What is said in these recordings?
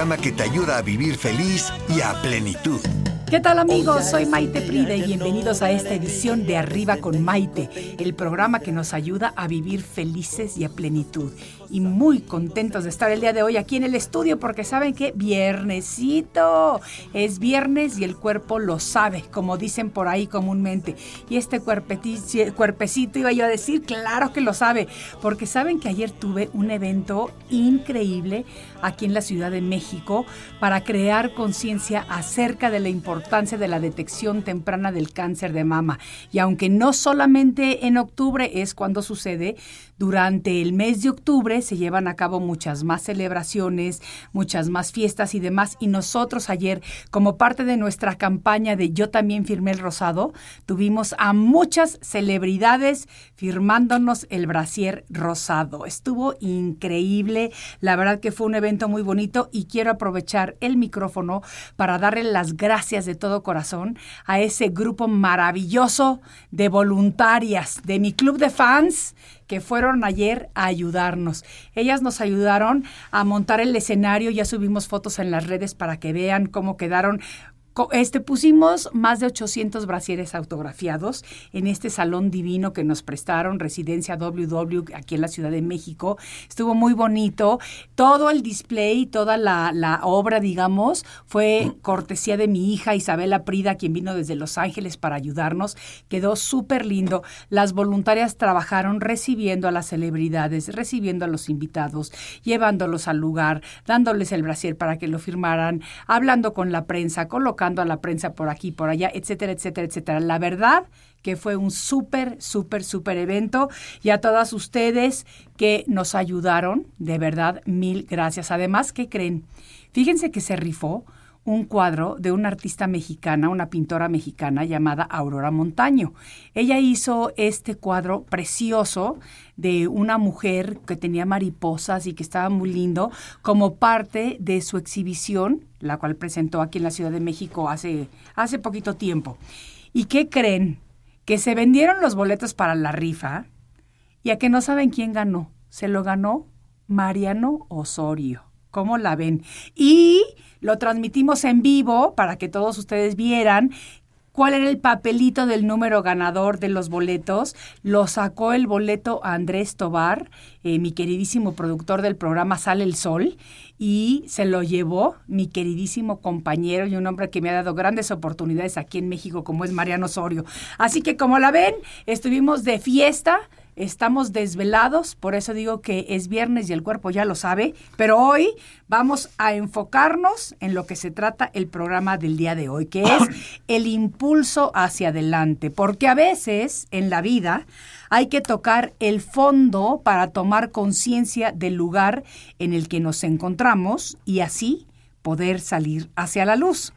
Programa que te ayuda a vivir feliz y a plenitud. ¿Qué tal amigos? Soy Maite Prida y bienvenidos a esta edición de Arriba con Maite, el programa que nos ayuda a vivir felices y a plenitud. Y muy contentos de estar el día de hoy aquí en el estudio porque saben que viernesito es viernes y el cuerpo lo sabe, como dicen por ahí comúnmente. Y este cuerpecito iba yo a decir, claro que lo sabe, porque saben que ayer tuve un evento increíble aquí en la Ciudad de México para crear conciencia acerca de la importancia de la detección temprana del cáncer de mama. Y aunque no solamente en octubre es cuando sucede, durante el mes de octubre se llevan a cabo muchas más celebraciones, muchas más fiestas y demás. Y nosotros ayer, como parte de nuestra campaña de Yo también firmé el rosado, tuvimos a muchas celebridades firmándonos el brasier rosado. Estuvo increíble, la verdad que fue un evento muy bonito y quiero aprovechar el micrófono para darle las gracias de todo corazón a ese grupo maravilloso de voluntarias de mi club de fans que fueron ayer a ayudarnos. Ellas nos ayudaron a montar el escenario, ya subimos fotos en las redes para que vean cómo quedaron Este, pusimos más de 800 brasieres autografiados en este salón divino que nos prestaron, Residencia WW, aquí en la Ciudad de México. Estuvo muy bonito. Todo el display, toda la, la obra, digamos, fue cortesía de mi hija Isabela Prida, quien vino desde Los Ángeles para ayudarnos. Quedó súper lindo. Las voluntarias trabajaron recibiendo a las celebridades, recibiendo a los invitados, llevándolos al lugar, dándoles el brasier para que lo firmaran, hablando con la prensa, colocando a la prensa por aquí, por allá, etcétera, etcétera, etcétera. La verdad que fue un súper, súper, súper evento y a todas ustedes que nos ayudaron, de verdad, mil gracias. Además, ¿qué creen? Fíjense que se rifó un cuadro de una artista mexicana, una pintora mexicana llamada Aurora Montaño. Ella hizo este cuadro precioso de una mujer que tenía mariposas y que estaba muy lindo como parte de su exhibición, la cual presentó aquí en la Ciudad de México hace, hace poquito tiempo. ¿Y qué creen? Que se vendieron los boletos para la rifa y a que no saben quién ganó. Se lo ganó Mariano Osorio. ¿Cómo la ven? Y lo transmitimos en vivo para que todos ustedes vieran cuál era el papelito del número ganador de los boletos. Lo sacó el boleto Andrés Tobar, eh, mi queridísimo productor del programa Sale el Sol, y se lo llevó mi queridísimo compañero y un hombre que me ha dado grandes oportunidades aquí en México, como es Mariano Osorio. Así que como la ven, estuvimos de fiesta. Estamos desvelados, por eso digo que es viernes y el cuerpo ya lo sabe, pero hoy vamos a enfocarnos en lo que se trata el programa del día de hoy, que es el impulso hacia adelante, porque a veces en la vida hay que tocar el fondo para tomar conciencia del lugar en el que nos encontramos y así poder salir hacia la luz.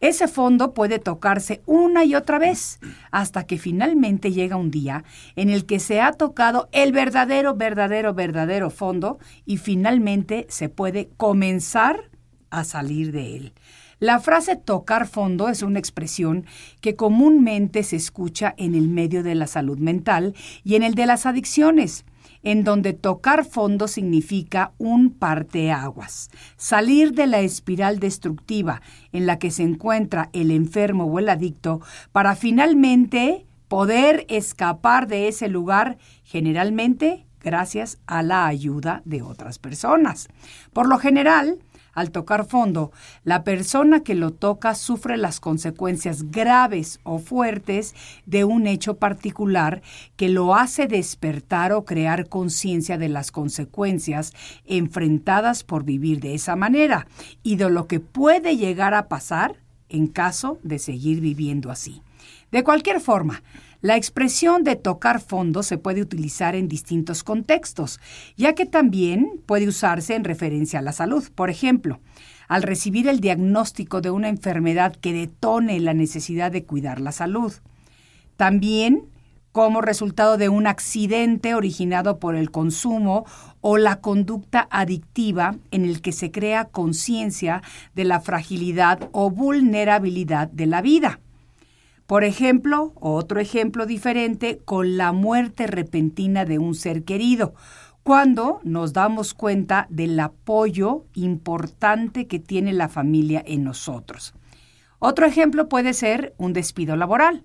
Ese fondo puede tocarse una y otra vez hasta que finalmente llega un día en el que se ha tocado el verdadero, verdadero, verdadero fondo y finalmente se puede comenzar a salir de él. La frase tocar fondo es una expresión que comúnmente se escucha en el medio de la salud mental y en el de las adicciones en donde tocar fondo significa un parteaguas, salir de la espiral destructiva en la que se encuentra el enfermo o el adicto para finalmente poder escapar de ese lugar, generalmente gracias a la ayuda de otras personas. Por lo general, al tocar fondo, la persona que lo toca sufre las consecuencias graves o fuertes de un hecho particular que lo hace despertar o crear conciencia de las consecuencias enfrentadas por vivir de esa manera y de lo que puede llegar a pasar en caso de seguir viviendo así. De cualquier forma, la expresión de tocar fondo se puede utilizar en distintos contextos, ya que también puede usarse en referencia a la salud. Por ejemplo, al recibir el diagnóstico de una enfermedad que detone la necesidad de cuidar la salud. También como resultado de un accidente originado por el consumo o la conducta adictiva en el que se crea conciencia de la fragilidad o vulnerabilidad de la vida. Por ejemplo, otro ejemplo diferente con la muerte repentina de un ser querido, cuando nos damos cuenta del apoyo importante que tiene la familia en nosotros. Otro ejemplo puede ser un despido laboral,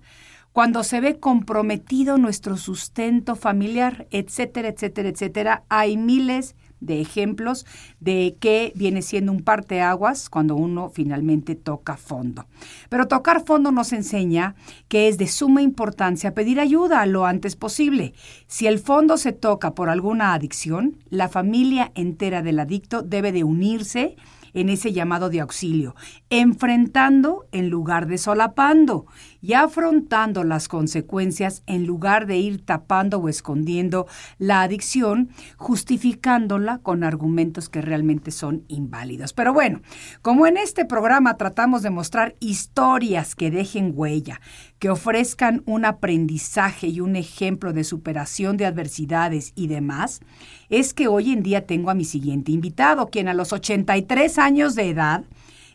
cuando se ve comprometido nuestro sustento familiar, etcétera, etcétera, etcétera. Hay miles de ejemplos de qué viene siendo un parteaguas cuando uno finalmente toca fondo. Pero tocar fondo nos enseña que es de suma importancia pedir ayuda lo antes posible. Si el fondo se toca por alguna adicción, la familia entera del adicto debe de unirse en ese llamado de auxilio, enfrentando en lugar de solapando y afrontando las consecuencias en lugar de ir tapando o escondiendo la adicción, justificándola con argumentos que realmente son inválidos. Pero bueno, como en este programa tratamos de mostrar historias que dejen huella, que ofrezcan un aprendizaje y un ejemplo de superación de adversidades y demás, es que hoy en día tengo a mi siguiente invitado, quien a los 83 años de edad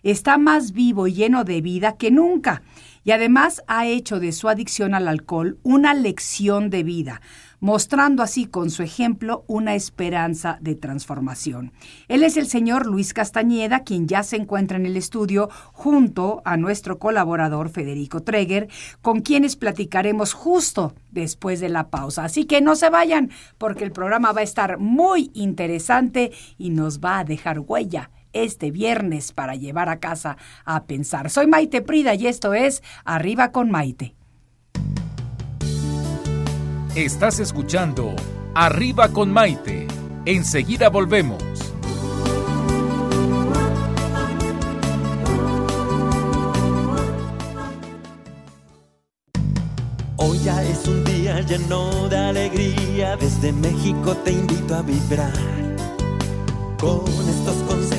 está más vivo y lleno de vida que nunca y además ha hecho de su adicción al alcohol una lección de vida, mostrando así con su ejemplo una esperanza de transformación. Él es el señor Luis Castañeda, quien ya se encuentra en el estudio junto a nuestro colaborador Federico Treger, con quienes platicaremos justo después de la pausa. Así que no se vayan, porque el programa va a estar muy interesante y nos va a dejar huella este viernes para llevar a casa a pensar. Soy Maite Prida y esto es Arriba con Maite. Estás escuchando Arriba con Maite. Enseguida volvemos. Hoy ya es un día lleno de alegría. Desde México te invito a vibrar. Con estos consejos,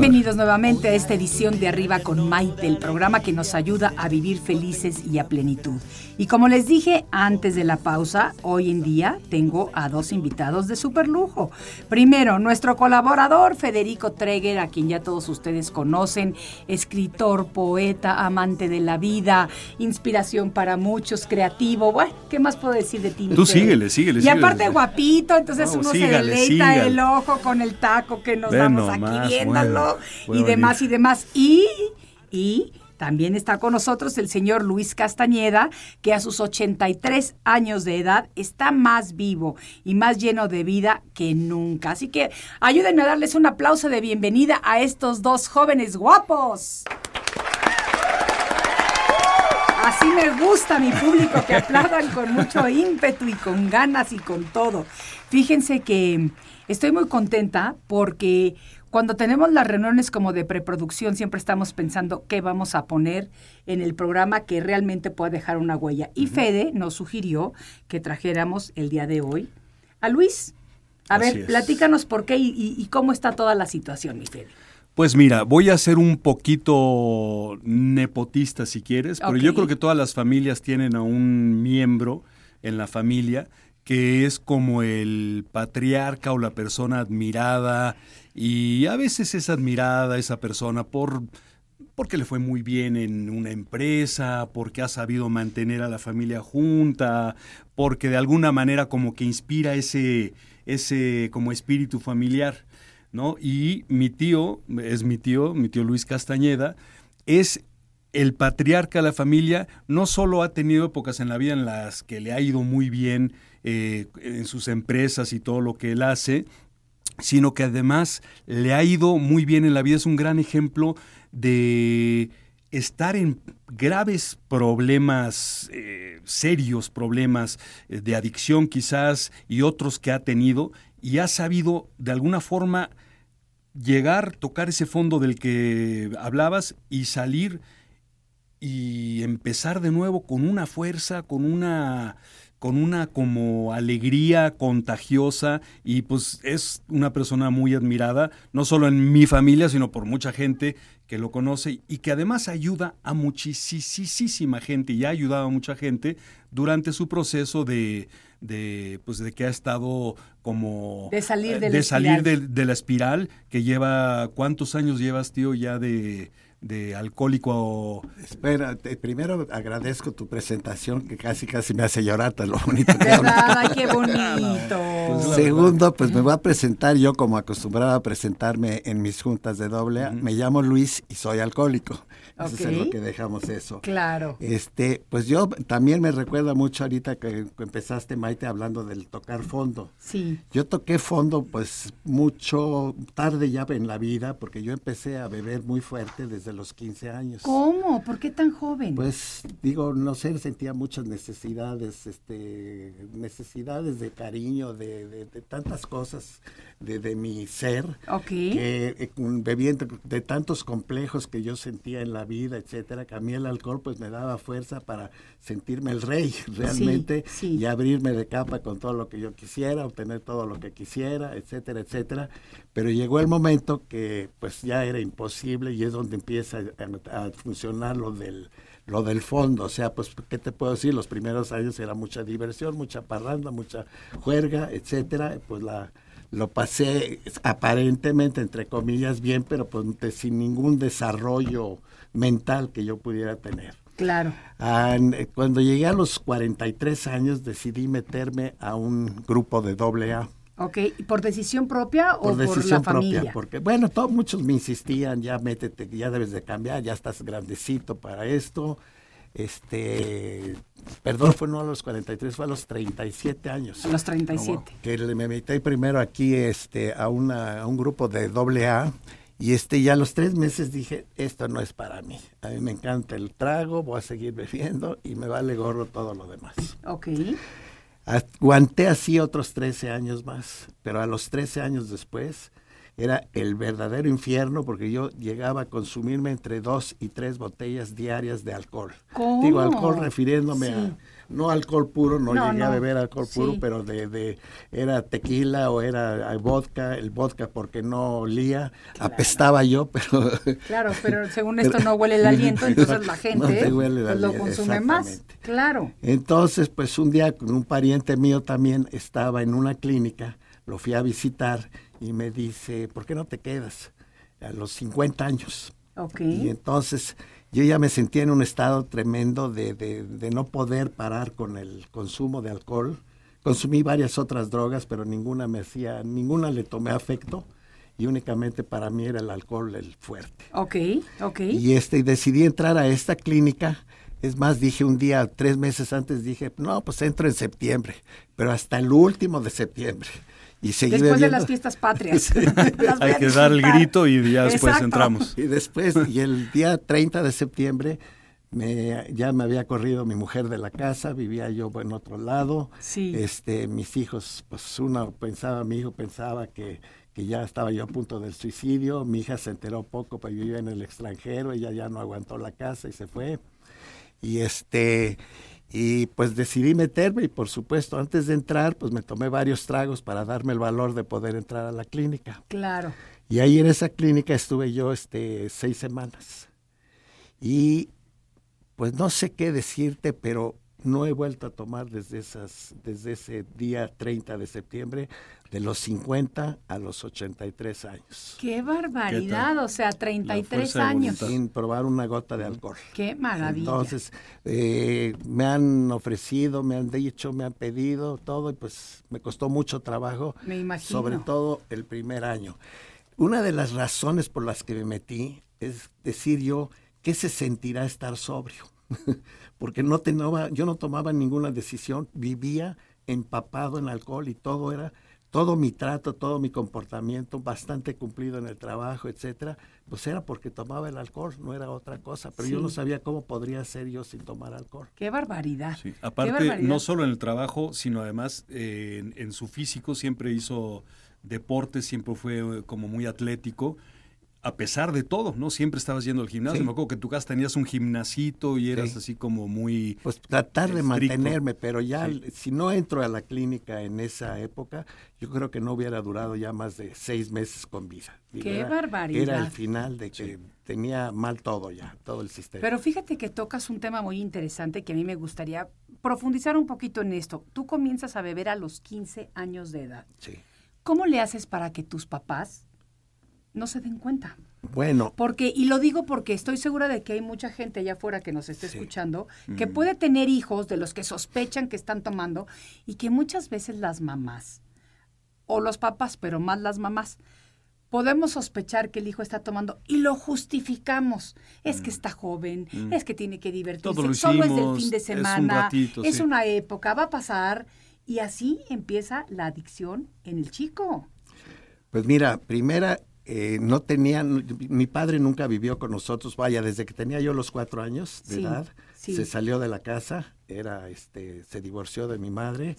Bienvenidos nuevamente a esta edición de Arriba con Maite, el programa que nos ayuda a vivir felices y a plenitud. Y como les dije antes de la pausa, hoy en día tengo a dos invitados de super lujo. Primero, nuestro colaborador Federico Treger, a quien ya todos ustedes conocen, escritor, poeta, amante de la vida, inspiración para muchos, creativo. Bueno, ¿qué más puedo decir de ti? Tú síguele, síguele, Y síguele. aparte guapito, entonces No, uno se deleita sígale. el ojo con el taco que nos damos aquí viéndolo bueno, y demás y demás. Y, y también está con nosotros el señor Luis Castañeda, que a sus 83 años de edad está más vivo y más lleno de vida que nunca. Así que ayúdenme a darles un aplauso de bienvenida a estos dos jóvenes guapos. Así me gusta mi público, que aplaudan con mucho ímpetu y con ganas y con todo. Fíjense que estoy muy contenta porque cuando tenemos las reuniones como de preproducción siempre estamos pensando qué vamos a poner en el programa que realmente pueda dejar una huella. Y Fede nos sugirió que trajéramos el día de hoy a Luis. A Así ver, es. platícanos por qué y, y- y cómo está toda la situación, mi Fede. Pues mira, voy a ser un poquito nepotista si quieres, pero yo creo que todas las familias tienen a un miembro en la familia que es como el patriarca o la persona admirada y a veces es admirada esa persona por porque le fue muy bien en una empresa, porque ha sabido mantener a la familia junta, porque de alguna manera como que inspira ese ese como espíritu familiar. ¿no? Y mi tío, es mi tío, mi tío Luis Castañeda, es el patriarca de la familia, no solo ha tenido épocas en la vida en las que le ha ido muy bien eh, en sus empresas y todo lo que él hace, sino que además le ha ido muy bien en la vida, es un gran ejemplo de estar en graves problemas, eh, serios problemas eh, de adicción quizás y otros que ha tenido y ha sabido de alguna forma llegar, tocar ese fondo del que hablabas y salir y empezar de nuevo con una fuerza, con una con una como alegría contagiosa y pues es una persona muy admirada, no solo en mi familia, sino por mucha gente que lo conoce y que además ayuda a muchísima gente y ha ayudado a mucha gente durante su proceso de, de pues de que ha estado como de salir, de, de salir de, la espiral que lleva cuántos años llevas tío ya de de alcohólico. Espera, primero agradezco tu presentación que casi casi me hace llorar, tan lo bonito que Ay, qué bonito. Pues Segundo, pues me voy a presentar yo como acostumbraba a presentarme en mis juntas de doble A. Me llamo Luis y soy alcohólico. Eso es lo que dejamos eso. Claro. Este, pues yo también me recuerda mucho ahorita que empezaste, Maite, hablando del tocar fondo. Sí. Yo toqué fondo, pues, mucho tarde ya en la vida, porque yo empecé a beber muy fuerte desde los 15 años. ¿Cómo? ¿Por qué tan joven? Pues, digo, no sé, sentía muchas necesidades, este, necesidades de cariño, de, tantas cosas de, de, mi ser. Que eh, bebiendo de tantos complejos que yo sentía en la vida, etcétera, que a mí el alcohol pues me daba fuerza para sentirme el rey realmente y abrirme de capa con todo lo que yo quisiera, obtener todo lo que quisiera, etcétera, etcétera. Pero llegó el momento que pues ya era imposible y es donde empieza a, funcionar lo del lo del fondo, o sea, pues, ¿qué te puedo decir? Los primeros años era mucha diversión, mucha parranda, mucha juerga, etcétera, pues la, lo pasé aparentemente, entre comillas, bien, pero pues sin ningún desarrollo mental que yo pudiera tener. Claro. Eh, cuando llegué a los 43 años decidí meterme a un grupo de doble A. Ok, ¿por decisión propia o por, decisión la familia? propia, porque bueno, todos muchos me insistían, ya métete, ya debes de cambiar, ya estás grandecito para esto. Este, perdón, fue no a los 43, fue a los 37 años. A los 37. que me metí primero aquí este, a, una, a un grupo de doble A y este, ya a los tres meses dije, esto no es para mí. A mí me encanta el trago, voy a seguir bebiendo y me vale gorro todo lo demás. Ok. Aguanté así otros 13 años más, pero a los 13 años después era el verdadero infierno porque yo llegaba a consumirme entre dos y tres botellas diarias de alcohol. ¿Cómo? Digo alcohol refiriéndome a no alcohol puro, no, llegué a beber alcohol puro, pero de, de, era tequila o era vodka, el vodka porque no olía, apestaba yo, pero... Claro, pero según esto no huele el aliento, entonces la gente pues, lo consume más, claro. Entonces, pues un día con un pariente mío también estaba en una clínica, lo fui a visitar y me dice, ¿por qué no te quedas? A los 50 años. Ok. Y entonces yo ya me sentía en un estado tremendo de, de, no poder parar con el consumo de alcohol. Consumí varias otras drogas, pero ninguna me hacía, ninguna le tomé afecto y únicamente para mí era el alcohol el fuerte. Ok, ok. Y este, decidí entrar a esta clínica. Es más, dije un día, tres meses antes, dije, no, pues entro en septiembre, pero hasta el último de septiembre. Y después de las fiestas patrias. Hay que dar el grito y ya después entramos. Y después, y el día 30 de septiembre, me, ya me había corrido mi mujer de la casa, vivía yo en otro lado. Sí. Este, mis hijos, pues uno pensaba, mi hijo pensaba que, que ya estaba yo a punto del suicidio, mi hija se enteró poco, pues vivía en el extranjero, ella ya no aguantó la casa y se fue. Y este, y pues decidí meterme y por supuesto antes de entrar pues me tomé varios tragos para darme el valor de poder entrar a la clínica. Claro. Y ahí en esa clínica estuve yo este seis semanas. Y pues no sé qué decirte, pero no he vuelto a tomar desde esas desde ese día 30 de septiembre de los 50 a los 83 años. ¡Qué barbaridad! o sea, 33 años. Sin probar una gota de alcohol. ¡Qué maravilla! Entonces, eh, me han ofrecido, me han dicho, me han pedido todo y pues me costó mucho trabajo. Me imagino. Sobre todo el primer año. una de las razones por las que me metí es decir yo, ¿qué se sentirá estar sobrio? Porque no tomaba, yo no tomaba ninguna decisión, vivía empapado en alcohol y todo era todo mi trato, todo mi comportamiento, bastante cumplido en el trabajo, etcétera, pues era porque tomaba el alcohol, no era otra cosa. Pero yo no sabía cómo podría ser yo sin tomar alcohol. Qué barbaridad. Aparte, no solo en el trabajo, sino además eh, en, su físico, siempre hizo deporte, siempre fue eh, como muy atlético a pesar de todo, ¿no? Siempre estabas yendo al gimnasio. Me acuerdo que en tu casa tenías un gimnasito y eras así como muy. Pues tratar de mantenerme, pero ya si no entro a la clínica en esa época, yo creo que no hubiera durado ya más de seis meses con vida. ¡Qué barbaridad! Era el final de que tenía mal todo ya, todo el sistema. Pero fíjate que tocas un tema muy interesante que a mí me gustaría profundizar un poquito en esto. Tú comienzas a beber a los 15 años de edad. Sí. ¿Cómo le haces para que tus papás no se den cuenta. Bueno. Porque, y lo digo porque estoy segura de que hay mucha gente allá afuera que nos esté escuchando, que mm. puede tener hijos de los que sospechan que están tomando y que muchas veces las mamás, o los papás, pero más las mamás, podemos sospechar que el hijo está tomando y lo justificamos. Es que mm. está joven, mm. es que tiene que divertirse, solo es del fin de semana, es, una época, va a pasar. Y así empieza la adicción en el chico. Pues mira, primera, eh, no tenían, mi padre nunca vivió con nosotros, vaya, desde que tenía yo los cuatro años de edad, se salió de la casa, era, este, se divorció de mi madre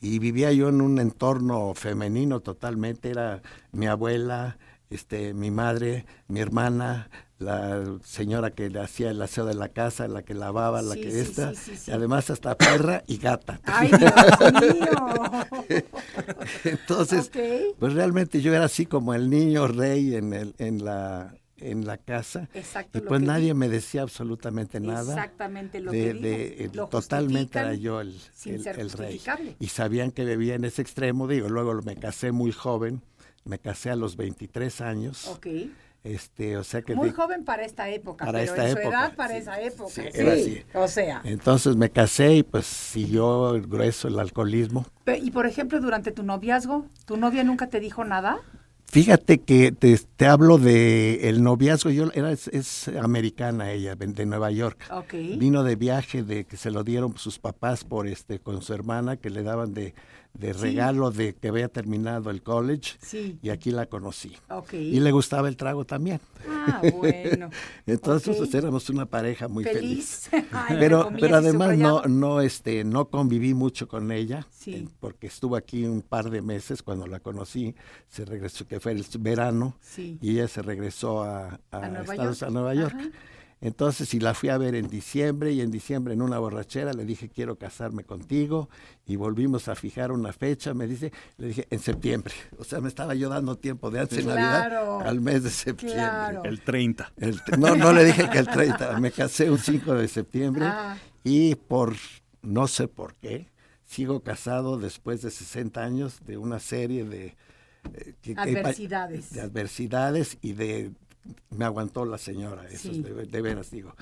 y vivía yo en un entorno femenino totalmente, era mi abuela, este, mi madre, mi hermana, la señora que le hacía el aseo de la casa, la que lavaba, la que esta, y además hasta perra y gata. ¡Ay, Dios mío! Entonces, pues realmente yo era así como el niño rey en, el, en la en la casa y pues nadie me decía absolutamente nada. Exactamente lo de, que totalmente era yo el, el rey. Y sabían que bebía en ese extremo, digo, luego me casé muy joven, me casé a los 23 años. Okay. Este, o sea que muy joven para esta época, para pero esta en su edad para esa época. Sí, sí. O sea. Entonces me casé y pues siguió el grueso el alcoholismo. y por ejemplo, durante tu noviazgo, ¿tu novia nunca te dijo nada? Fíjate que te, te, hablo de el noviazgo, yo era es, americana ella, de Nueva York. Okay. Vino de viaje de que se lo dieron sus papás por este con su hermana que le daban de de regalo de que había terminado el college y aquí la conocí. Y le gustaba el trago también. Ah, bueno. Entonces pues, éramos una pareja muy feliz. pero pero además no no este no conviví mucho con ella eh, porque estuvo aquí un par de meses cuando la conocí, se regresó que fue el verano y ella se regresó a, a, Estados York. a Nueva York. Entonces, si la fui a ver en diciembre y en diciembre en una borrachera le dije, quiero casarme contigo y volvimos a fijar una fecha, me dice, le dije, en septiembre. O sea, me estaba yo dando tiempo de antes de Navidad al mes de septiembre. El 30. no, no le dije que el 30, me casé un 5 de septiembre ah. y por, no sé por qué, sigo casado después de 60 años de una serie de... Eh, adversidades. de adversidades y de me aguantó la señora, eso de, veras digo.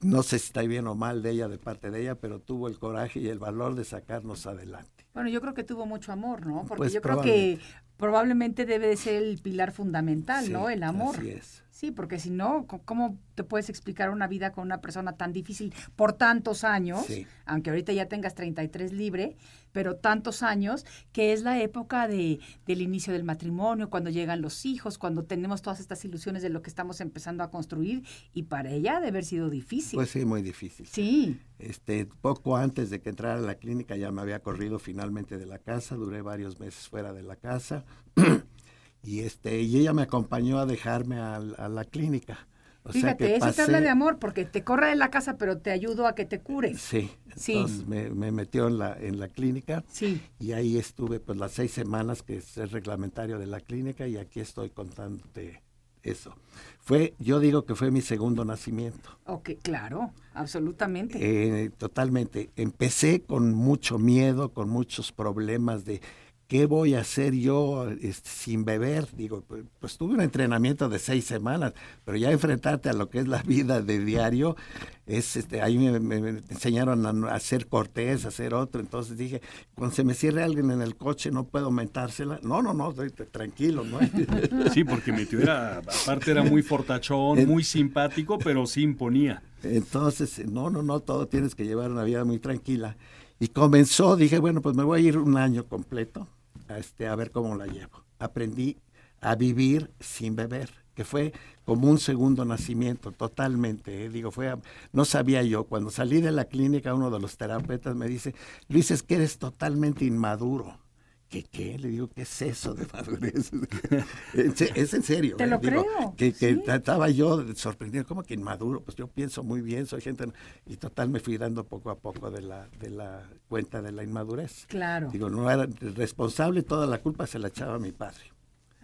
No sé si está bien o mal de ella, de parte de ella, pero tuvo el coraje y el valor de sacarnos adelante. Bueno, yo creo que tuvo mucho amor, ¿no? Porque pues yo creo que probablemente debe de ser el pilar fundamental, ¿no? El amor. Así es. Sí, porque si no, ¿cómo te puedes explicar una vida con una persona tan difícil por tantos años? Aunque ahorita ya tengas 33 libre, pero tantos años, que es la época de, del inicio del matrimonio, cuando llegan los hijos, cuando tenemos todas estas ilusiones de lo que estamos empezando a construir, y para ella debe haber sido difícil. Pues sí, muy difícil. Sí. Este, poco antes de que entrara a la clínica ya me había corrido finalmente de la casa, duré varios meses fuera de la casa. y este y ella me acompañó a dejarme a, la clínica. Fíjate, eso te habla de amor, porque te corre de la casa, pero te ayudo a que te cures. Sí, entonces Me, metió en la, en la clínica sí. y ahí estuve pues las seis semanas que es el reglamentario de la clínica y aquí estoy contándote eso. Fue, yo digo que fue mi segundo nacimiento. Ok, claro, absolutamente. Eh, totalmente. Empecé con mucho miedo, con muchos problemas de ¿qué voy a hacer yo este, sin beber? Digo, pues, pues, tuve un entrenamiento de seis semanas, pero ya enfrentarte a lo que es la vida de diario, es este, ahí me, enseñaron a, hacer cortés, a hacer otro, entonces dije, cuando se me cierre alguien en el coche, no puedo mentársela. No, no, no, tranquilo, ¿no? Sí, porque mi tío era, aparte era muy fortachón, muy simpático, pero sí imponía. Entonces, no, no, no, todo tienes que llevar una vida muy tranquila. Y comenzó, dije, bueno, pues me voy a ir un año completo este, a ver cómo la llevo. Aprendí a vivir sin beber, que fue como un segundo nacimiento, totalmente. ¿eh? Digo, fue, no sabía yo. Cuando salí de la clínica, uno de los terapeutas me dice, Luis, es que eres totalmente inmaduro. ¿Qué qué? Le digo, ¿qué es eso de madurez? es en serio. Te ¿eh? lo creo. Que, que estaba yo sorprendido, ¿cómo que inmaduro? Pues yo pienso muy bien, soy gente... Y total me fui dando poco a poco de la, de la cuenta de la inmadurez. Claro. Digo, no era responsable, toda la culpa se la echaba a mi padre.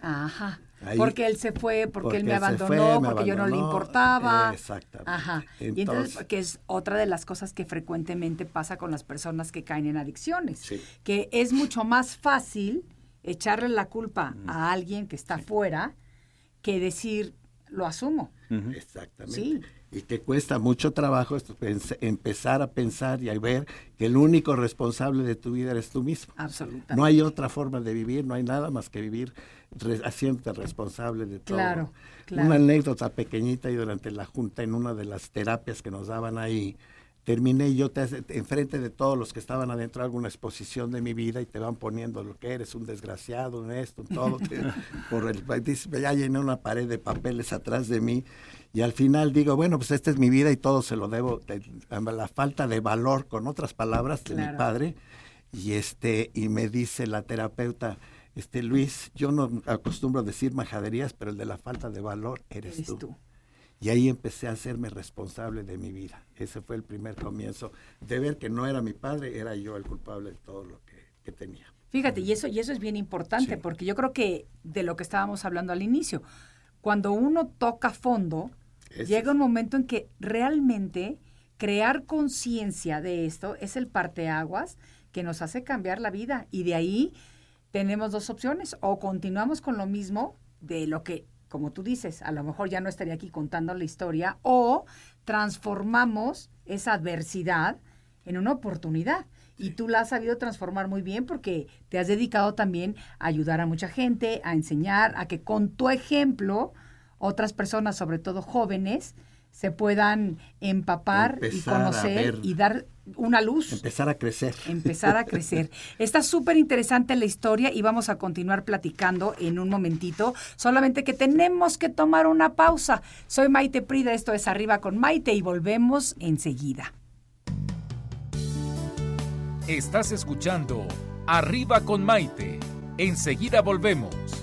Ajá. Porque él se fue, porque, él me abandonó, porque yo no le importaba. Exactamente. Ajá. y entonces, que es otra de las cosas que frecuentemente pasa con las personas que caen en adicciones. Que es mucho más fácil echarle la culpa a alguien que está fuera que decir, lo asumo. Exactamente. Sí y que cuesta mucho trabajo empezar a pensar y a ver que el único responsable de tu vida eres tú mismo. Absolutamente. No hay otra forma de vivir, no hay nada más que vivir haciéndote responsable de todo. Claro, Una anécdota pequeñita y durante la junta en una de las terapias que nos daban ahí, terminé yo te, enfrente de todos los que estaban adentro alguna exposición de mi vida y te van poniendo lo que eres, un desgraciado, un esto, un todo. por el, ya llené una pared de papeles atrás de mí y al final digo, bueno, pues esta es mi vida y todo se lo debo, a la falta de valor, con otras palabras, de mi padre. Y, este, y me dice la terapeuta, este Luis, yo no acostumbro a decir majaderías, pero el de la falta de valor eres, tú. Y ahí empecé a hacerme responsable de mi vida. Ese fue el primer comienzo de ver que no era mi padre, era yo el culpable de todo lo que, tenía. Fíjate, y eso, y eso es bien importante, porque yo creo que de lo que estábamos hablando al inicio, cuando uno toca fondo, llega un momento en que realmente crear conciencia de esto es el parteaguas que nos hace cambiar la vida. Y de ahí tenemos dos opciones. O continuamos con lo mismo de lo que, como tú dices, a lo mejor ya no estaría aquí contando la historia, o transformamos esa adversidad en una oportunidad. Y tú la has sabido transformar muy bien porque te has dedicado también a ayudar a mucha gente, a enseñar, a que con tu ejemplo otras personas, sobre todo jóvenes, se puedan empapar y conocer y dar una luz. Empezar a crecer. Empezar a crecer. Está súper interesante la historia y vamos a continuar platicando en un momentito. Solamente que tenemos que tomar una pausa. Soy Maite Prida, esto es Arriba con Maite y volvemos enseguida. Estás escuchando Arriba con Maite. Enseguida volvemos.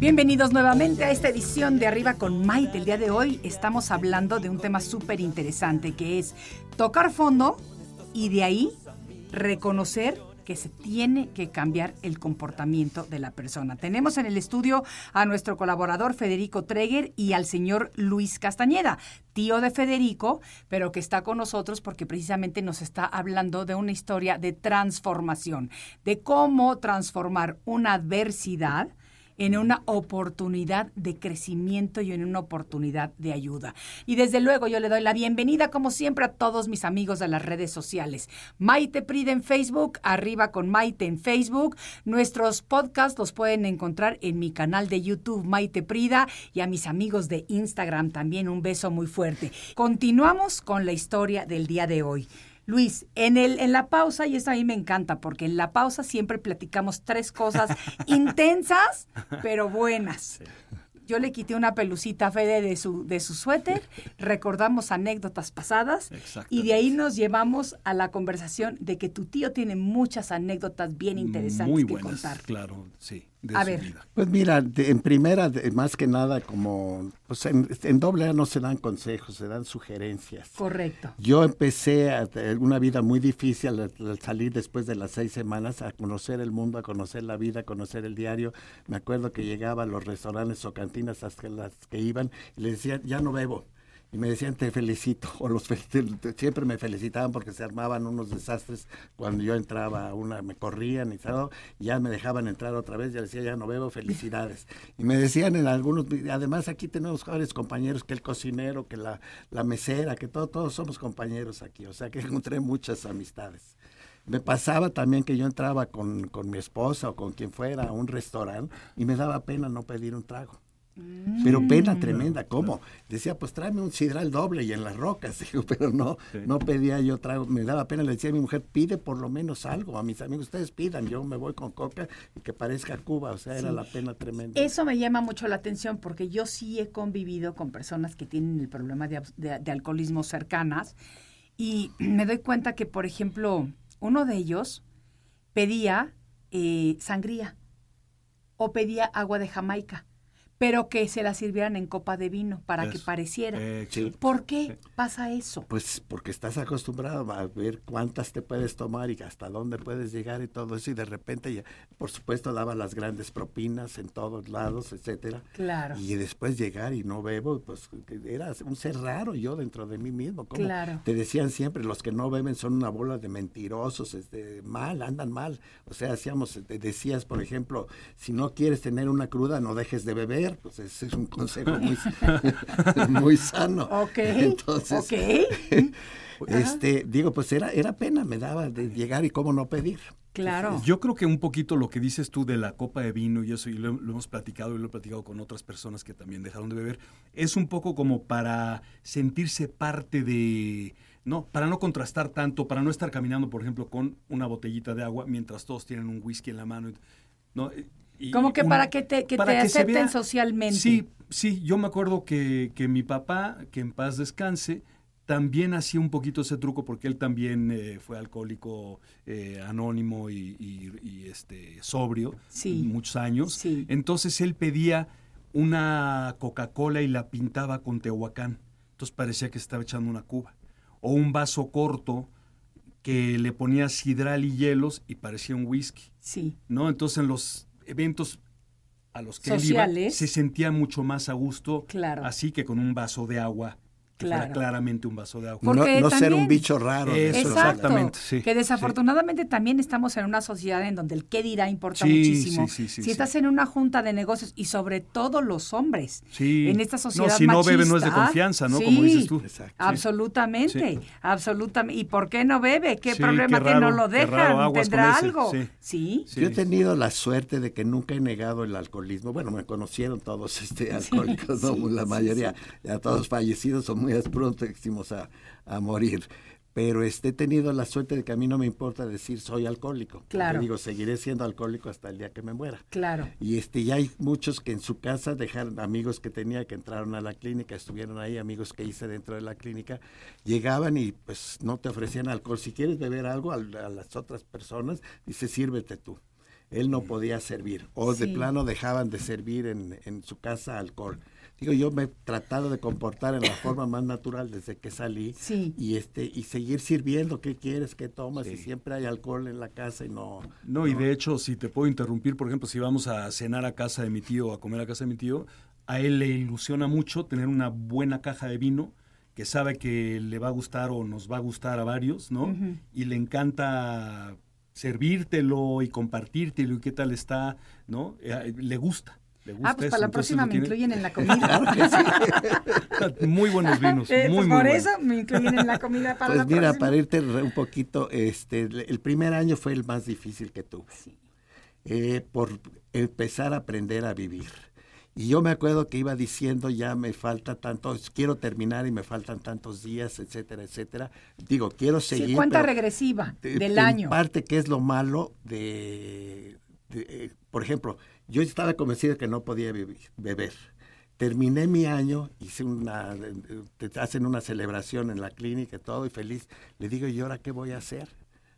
Bienvenidos nuevamente a esta edición de Arriba con Maite. El día de hoy estamos hablando de un tema súper interesante que es tocar fondo y de ahí reconocer que se tiene que cambiar el comportamiento de la persona. Tenemos en el estudio a nuestro colaborador Federico Treger y al señor Luis Castañeda, tío de Federico, pero que está con nosotros porque precisamente nos está hablando de una historia de transformación, de cómo transformar una adversidad en una oportunidad de crecimiento y en una oportunidad de ayuda. Y desde luego yo le doy la bienvenida, como siempre, a todos mis amigos de las redes sociales. Maite Pride en Facebook, arriba con Maite en Facebook. Nuestros podcasts los pueden encontrar en mi canal de YouTube, Maite Prida, y a mis amigos de Instagram también un beso muy fuerte. Continuamos con la historia del día de hoy. Luis, en, el, en la pausa, y eso a mí me encanta, porque en la pausa siempre platicamos tres cosas intensas, pero buenas. Yo le quité una pelucita a Fede de su, de su suéter, recordamos anécdotas pasadas y de ahí nos llevamos a la conversación de que tu tío tiene muchas anécdotas bien interesantes Muy que contar. claro, sí. De A su ver. vida. Pues mira, de- en primera, de- más que nada, como pues en, en doble A no se dan consejos, se dan sugerencias. Correcto. Yo empecé a una vida muy difícil al, al salir después de las seis semanas a conocer el mundo, a conocer la vida, a conocer el diario. Me acuerdo que llegaba a los restaurantes o cantinas hasta las que iban y les decía, ya no bebo. Y me decían, te felicito. O los siempre me felicitaban porque se armaban unos desastres cuando yo entraba una, me corrían y y ya me dejaban entrar otra vez, ya decía, ya no bebo, felicidades. Y me decían en algunos, además aquí tenemos jóvenes compañeros, que el cocinero, que la, la mesera, que todo, todos somos compañeros aquí, o sea que encontré muchas amistades. Me pasaba también que yo entraba con, con mi esposa o con quien fuera a un restaurante y me daba pena no pedir un trago. Pero pena tremenda, ¿cómo? Decía, pues tráeme un sidral doble y en las rocas, digo, pero no, no pedía yo trago, me daba pena, le decía a mi mujer, pide por lo menos algo, a mis amigos, ustedes pidan, yo me voy con coca y que parezca Cuba, o sea, era la pena tremenda. Eso me llama mucho la atención porque yo sí he convivido con personas que tienen el problema de, abs- de- de alcoholismo cercanas y me doy cuenta que, por ejemplo, uno de ellos pedía eh, sangría o pedía agua de Jamaica, pero que se la sirvieran en copa de vino para que pareciera. Eh, Sí. ¿Por qué pasa eso? Pues porque estás acostumbrado a ver cuántas te puedes tomar y hasta dónde puedes llegar y todo eso y de repente ya, por supuesto daba las grandes propinas en todos lados, etcétera. Claro. Y después llegar y no bebo, pues era un ser raro yo dentro de mí mismo. ¿cómo? Claro. Te decían siempre, los que no beben son una bola de mentirosos, este, mal, andan mal. O sea, hacíamos, te decías, por ejemplo, si no quieres tener una cruda, no dejes de beber. Pues ese es un consejo muy, muy sano. Ok, Entonces, este, digo, pues era, era pena, me daba de llegar y cómo no pedir. Claro. Yo creo que un poquito lo que dices tú de la copa de vino y eso, y lo, lo hemos platicado y lo he platicado con otras personas que también dejaron de beber, es un poco como para sentirse parte de, no, para no contrastar tanto, para no estar caminando, por ejemplo, con una botellita de agua mientras todos tienen un whisky en la mano. ¿no? Y- Como que un- para que te, que para te que se acepten vea- socialmente. Sí, sí, yo me acuerdo que, que mi papá, que en paz descanse, también hacía un poquito ese truco porque él también eh, fue alcohólico eh, anónimo y, y- y, este sobrio Sí. muchos años. Sí. Entonces él pedía una Coca-Cola y la pintaba con Tehuacán. Entonces parecía que estaba echando una cuba. O un vaso corto que le ponía sidral y hielos y parecía un whisky. Sí. ¿no? Entonces en los eventos a los que él Sociales. iba se sentía mucho más a gusto Claro. así que con un vaso de agua, que fuera Claro. claramente un vaso de agua. No, Porque no ser también- un bicho raro. de Eso. Exacto. exactamente, sí, que desafortunadamente también estamos en una sociedad en donde el qué dirá importa Sí, muchísimo. sí, sí, sí, si sí. estás en una junta de negocios y sobre todo los hombres Sí. en esta sociedad No, si no bebe no es de confianza, ¿no? sí, Como dices tú. Exacto. Absolutamente, Sí. absolutamente. ¿Y por qué no bebe? ¿Qué Sí, problema qué que no lo dejan? ¿Tendrá algo? sí. Sí. Sí. Yo he tenido la suerte de que nunca he negado el alcoholismo. Bueno, me conocieron todos este, alcohólicos, ¿no? sí, la mayoría, ya todos fallecidos o muy próximos a, a morir. Pero este, he tenido la suerte de que a mí no me importa decir soy alcohólico. Claro. digo, seguiré siendo alcohólico hasta el día que me muera. Claro. Y este, ya hay muchos que en su casa dejaron, amigos que tenía que entraron a la clínica, estuvieron ahí, amigos que hice dentro de la clínica, llegaban y pues no te ofrecían alcohol. Si quieres beber algo a, a las otras personas, dice, sírvete tú. Él no podía servir. O de plano dejaban de servir en, en su casa alcohol. Digo, yo me he tratado de comportar en la forma más natural desde que salí Sí. y este y seguir sirviendo. ¿Qué quieres? ¿Qué tomas? Y siempre hay alcohol en la casa y no... No, y de hecho, si te puedo interrumpir, por ejemplo, si vamos a cenar a casa de mi tío o a comer a casa de mi tío, a él le ilusiona mucho tener una buena caja de vino que sabe que le va a gustar o nos va a gustar a varios, ¿no? Y le encanta servírtelo y compartírtelo y qué tal está, ¿no? Eh, le gusta. Ah, pues para la próxima me incluyen en la comida. muy buenos vinos. Eh, muy, pues por eso me incluyen en la comida para pues mira, para irte un poquito, este, el primer año fue el más difícil que tuve. Eh, por empezar a aprender a vivir. Y yo me acuerdo que iba diciendo, ya me falta tanto, quiero terminar y me faltan tantos días, etcétera, etcétera. Digo, quiero seguir. Sí, cuenta regresiva del año. Parte que es lo malo de, eh, por ejemplo, yo estaba convencido que no podía beber. Terminé mi año, hice una, te hacen una celebración en la clínica todo, y feliz. Le digo, ¿y ahora qué voy a hacer?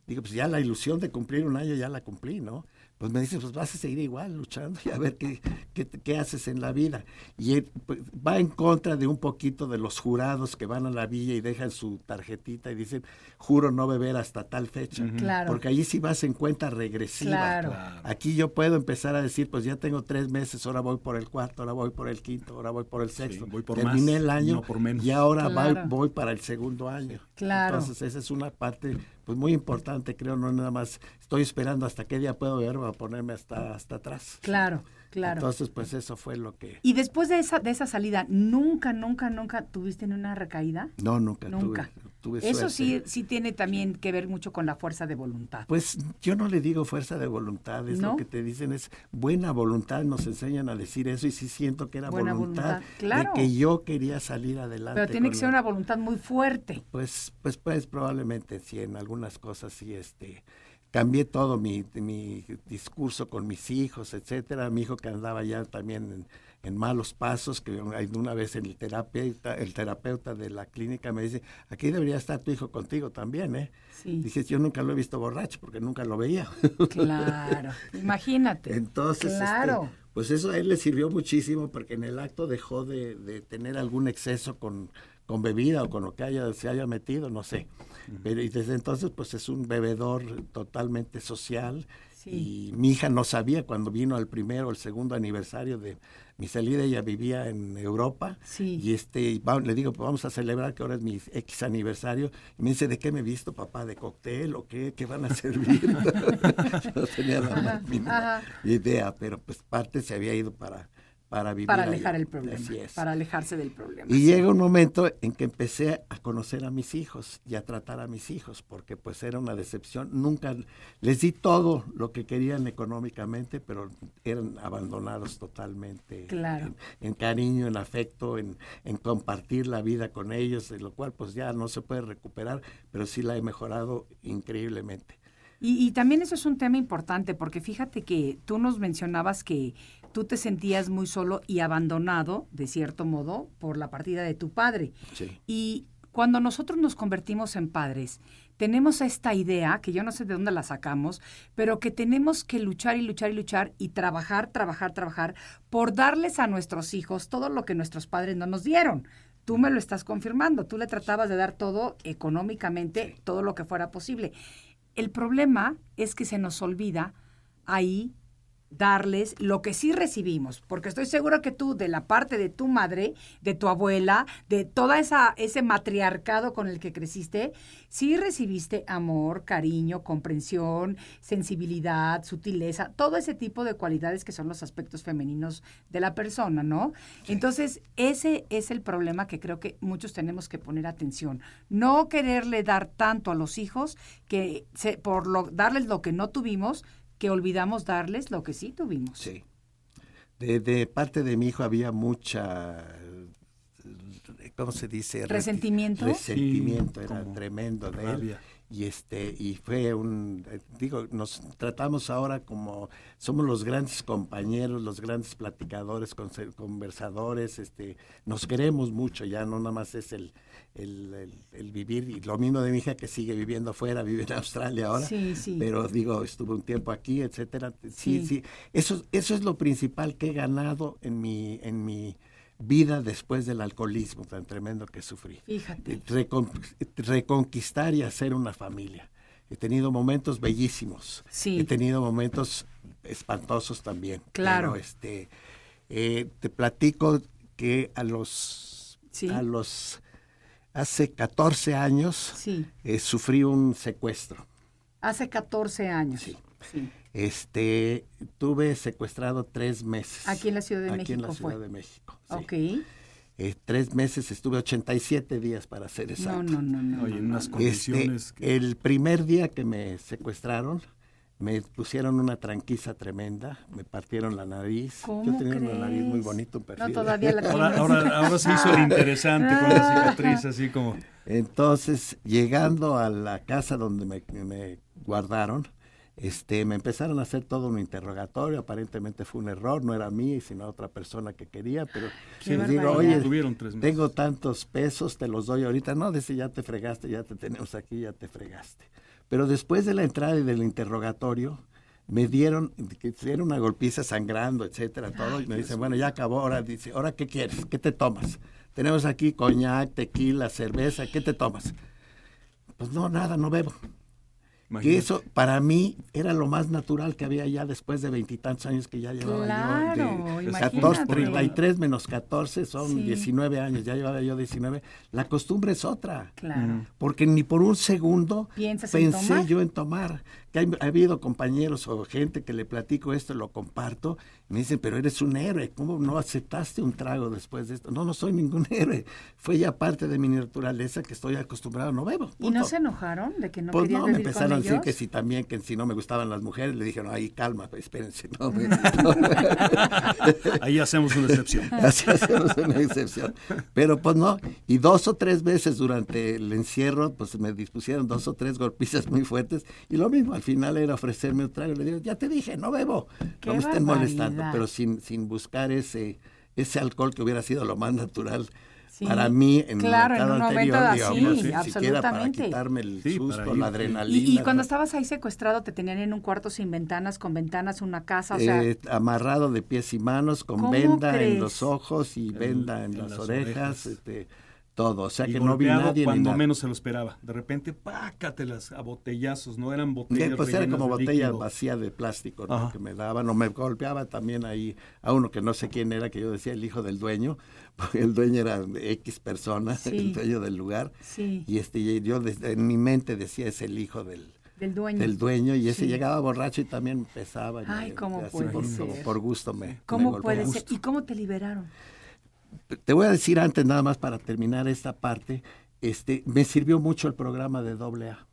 Digo, pues ya la ilusión de cumplir un año ya la cumplí, ¿no? Pues me dice, pues vas a seguir igual luchando y a ver qué, qué, haces en la vida. Y pues, va en contra de un poquito de los jurados que van a la villa y dejan su tarjetita y dicen, juro no beber hasta tal fecha. Porque allí sí vas en cuenta regresiva. Aquí yo puedo empezar a decir, pues ya tengo tres meses, ahora voy por el cuarto, ahora voy por el quinto, ahora voy por el sexto. voy por Terminé el año por menos. y ahora voy, voy para el segundo año. Claro. Entonces esa es una parte pues muy importante, creo, no nada más estoy esperando hasta qué día puedo ver para ponerme hasta, hasta atrás. Claro, claro. Entonces, pues eso fue lo que... ¿Y después de esa, de esa salida, nunca, nunca, nunca tuviste una recaída? No, nunca. Nunca. Tuve, eso sí, sí tiene también que ver mucho con la fuerza de voluntad. Pues yo no le digo fuerza de voluntad, es lo que te dicen, es buena voluntad, nos enseñan a decir eso y sí siento que era buena voluntad, de que yo quería salir adelante. Pero tiene que ser una voluntad muy fuerte. Pues, pues, pues probablemente sí, en algunas cosas sí, este cambié todo mi, mi discurso con mis hijos, etcétera. Mi hijo que andaba ya también en, malos pasos, que una vez el terapeuta, el terapeuta de la clínica me dice, aquí debería estar tu hijo contigo también, ¿eh? Sí. Dije, yo nunca lo he visto borracho porque nunca lo veía. Claro, imagínate. Entonces, este, claro. pues eso a él le sirvió muchísimo porque en el acto dejó de, de tener algún exceso con, con bebida o con lo que haya, se haya metido, no sé. Pero y desde entonces pues es un bebedor totalmente social y mi hija no sabía cuando vino al primero o el segundo aniversario de mi salida, ella vivía en Europa y este le digo, pues vamos a celebrar que ahora es mi X aniversario y me dice, ¿de qué me he visto papá? ¿De cóctel o qué? ¿Qué van a servir? no tenía la más idea, pero pues parte se había ido para para vivir. Para alejar el problema. Para alejarse del problema. Y llega un momento en que empecé a conocer a mis hijos y a tratar a mis hijos, porque pues era una decepción. Nunca les di todo lo que querían económicamente, pero eran abandonados totalmente. Claro. En, cariño, en afecto, en, en, compartir la vida con ellos, de lo cual pues ya no se puede recuperar, pero sí la he mejorado increíblemente. Y, y también eso es un tema importante, porque fíjate que tú nos mencionabas que tú te sentías muy solo y abandonado, de cierto modo, por la partida de tu padre. Y cuando nosotros nos convertimos en padres, tenemos esta idea, que yo no sé de dónde la sacamos, pero que tenemos que luchar y luchar y luchar y trabajar, trabajar, trabajar por darles a nuestros hijos todo lo que nuestros padres no nos dieron. Tú me lo estás confirmando, tú le tratabas de dar todo económicamente, todo lo que fuera posible. El problema es que se nos olvida ahí darles lo que sí recibimos, porque estoy seguro que tú de la parte de tu madre, de tu abuela, de toda esa ese matriarcado con el que creciste, sí recibiste amor, cariño, comprensión, sensibilidad, sutileza, todo ese tipo de cualidades que son los aspectos femeninos de la persona, ¿no? Entonces, ese es el problema que creo que muchos tenemos que poner atención, no quererle dar tanto a los hijos que se, por lo, darles lo que no tuvimos, que olvidamos darles lo que sí tuvimos. Sí. De, parte de mi hijo había mucha, ¿cómo se dice? Resentimiento. Resentimiento, era tremendo de él. Y este, y fue un, digo, nos tratamos ahora como, somos los grandes compañeros, los grandes platicadores, conversadores, este, nos queremos mucho, ya no nada más es el, el, el, vivir, y lo mismo de mi hija que sigue viviendo afuera, vive en Australia ahora, pero digo, estuve un tiempo aquí, etcétera. Sí, sí, Eso, eso es lo principal que he ganado en mi, en mi vida después del alcoholismo tan tremendo que sufrí. Fíjate. reconquistar y hacer una familia. He tenido momentos bellísimos. Sí. He tenido momentos espantosos también. Claro. este, eh, te platico que a los, a los hace 14 años sí. eh, sufrí un secuestro. Hace 14 años. Sí. Este, tuve secuestrado tres meses. Aquí en la Ciudad de México. Aquí en la Ciudad de México. Ok. Eh, tres meses, estuve 87 días para hacer exacto. No, no, no, no. Oye, en unas condiciones. Este, El primer día que me secuestraron, me pusieron una tranquiza tremenda, me partieron la nariz. ¿Cómo Yo tenía crees? una nariz muy bonita, un perfil. No, todavía la ahora, ahora se hizo el interesante con la cicatriz, así como. Entonces, llegando a la casa donde me, me guardaron, este, me empezaron a hacer todo un interrogatorio. Aparentemente fue un error, no era mí, sino otra persona que quería. Pero Qué les digo, oye, tengo tantos pesos, te los doy ahorita. No, dice, ya te fregaste, ya te tenemos aquí, ya te fregaste. Pero después de la entrada y del interrogatorio, me dieron, que era una golpiza sangrando, etcétera, todo. Y me dicen, bueno, ya acabó, ahora dice, ¿ahora qué quieres? ¿Qué te tomas? Tenemos aquí coñac, tequila, cerveza, ¿qué te tomas? Pues no, nada, no bebo. Que Imagínate. eso para mí era lo más natural que había ya después de veintitantos años que ya llevaba Claro, yo. De imagínate. 14, 33 menos 14 son Sí. 19 años, ya llevaba yo 19. La costumbre es otra. Claro. Porque ni por un segundo ¿Piensas en pensé yo en tomar. Que ha habido compañeros o gente que le platico esto, lo comparto, y me dicen, pero eres un héroe, ¿cómo no aceptaste un trago después de esto? No, no soy ningún héroe. Fue ya parte de mi naturaleza que estoy acostumbrado, no bebo. ¿Y no se enojaron de que no Pues no, me empezaron a decir ellos? que si también, que si no me gustaban las mujeres, le dije, no, ahí calma, espérense, no, me- Ahí hacemos una excepción. Así hacemos una excepción. Pero pues no, y dos o tres veces durante el encierro, pues me dispusieron dos o tres golpizas muy fuertes, y lo mismo, al final era ofrecerme un trago, le digo, ya te dije, no bebo, ¡Qué no me estén molestando, pero sin, sin buscar ese, ese alcohol que hubiera sido lo más natural. Sí. Para mí, en Claro, el en mercado un anterior, momento digamos, así, ni siquiera para absolutamente. quitarme el Sí, susto, la adrenalina. Y, y cuando estabas ahí secuestrado, te tenían en un cuarto sin ventanas, con ventanas, una casa, o sea, Eh, amarrado de pies y manos, con ¿Cómo venda crees? en los ojos y venda en, en las, las orejas, orejas. este, todo. O sea Y que no vi nadie ni cuando nada. menos se lo esperaba. De repente, pácatelas a botellazos, no eran botellas pues era como botella líquido. vacía de plástico ¿no? Que me daban, o me golpeaba también ahí a uno que no sé quién era, que yo decía el hijo del dueño, porque el dueño era X persona, Sí. el dueño del lugar, sí, y este y yo desde- en mi mente decía es el hijo del, del dueño. del dueño, y ese Sí. llegaba borracho y también pesaba. y Ay, me- ¿cómo así puede por, ser? por gusto me me ¿Cómo golpeaba. puede ser? ¿Y cómo te liberaron? Te voy a decir antes, nada más para terminar esta parte, este, me sirvió mucho el programa de doble A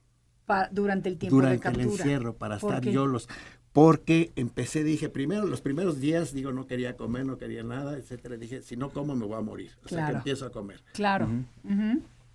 durante el tiempo durante de captura. el encierro para ¿Por estar qué? yo los porque empecé dije primero los primeros días digo no quería comer no quería nada etcétera dije si no como me voy a morir o sea que empiezo a comer Claro.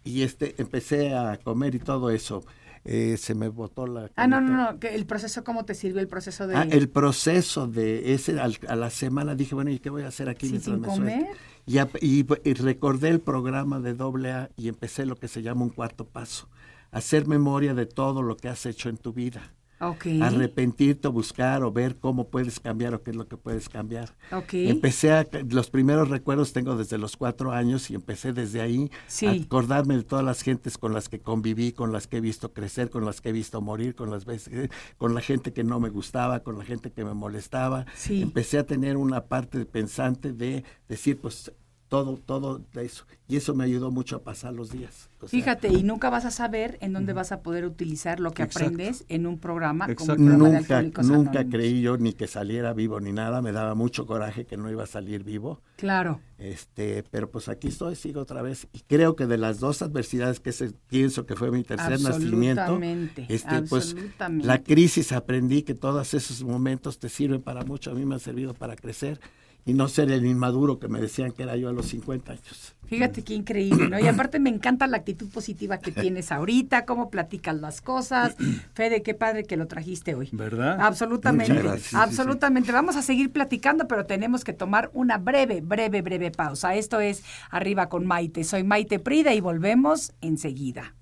Y este empecé a comer y todo eso Eh, se me botó la Ah, no, no, no, que el proceso, ¿cómo te sirvió el proceso de...? Ah, el proceso de ese al- a la semana dije bueno y qué voy a hacer aquí Sí, mientras sin me suelto? Y, y- y recordé el programa de doble A y empecé lo que se llama un cuarto paso hacer memoria de todo lo que has hecho en tu vida Ok. arrepentirte o buscar o ver cómo puedes cambiar o qué es lo que puedes cambiar. Empecé a, los primeros recuerdos tengo desde los cuatro años y empecé desde ahí Sí. a acordarme de todas las gentes con las que conviví, con las que he visto crecer, con las que he visto morir, con las veces, con la gente que no me gustaba, con la gente que me molestaba. Sí. Empecé a tener una parte pensante de decir, pues todo, todo de eso. Y eso me ayudó mucho a pasar los días. O sea, Fíjate, y nunca vas a saber en dónde vas a poder utilizar lo que Exacto. aprendes en un programa como el programa de Nunca, Alcohólicos nunca Anónimos. creí yo ni que saliera vivo ni nada, me daba mucho coraje que no iba a salir vivo, Claro. este, pero pues aquí estoy, sigo otra vez y creo que de las dos adversidades que ese, pienso que fue mi tercer nacimiento, Absolutamente, este, pues absolutamente. la crisis aprendí que todos esos momentos te sirven para mucho, a mí me han servido para crecer y no ser el inmaduro que me decían que era yo a los 50 años. Fíjate qué increíble, ¿no? Y aparte me encanta la actitud positiva que tienes ahorita, cómo platicas las cosas. Fede, qué padre que lo trajiste hoy. ¿Verdad? Absolutamente, Muchas gracias. Sí, sí, absolutamente. Vamos a seguir platicando, pero tenemos que tomar una breve, breve, breve pausa. Esto es Arriba con Maite. Soy Maite Prida y volvemos enseguida.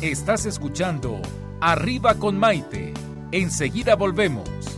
Estás escuchando Arriba con Maite. Enseguida volvemos.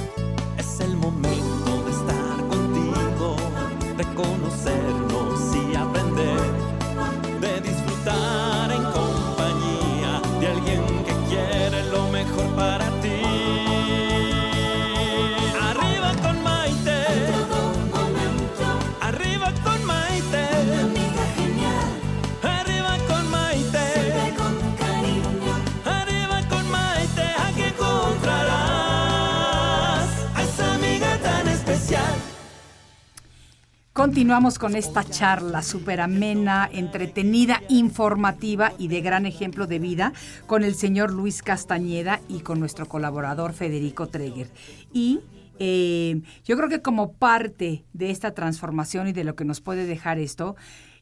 Continuamos con esta charla súper amena, entretenida, informativa y de gran ejemplo de vida con el señor Luis Castañeda y con nuestro colaborador Federico Treger. Y eh, yo creo que como parte de esta transformación y de lo que nos puede dejar esto,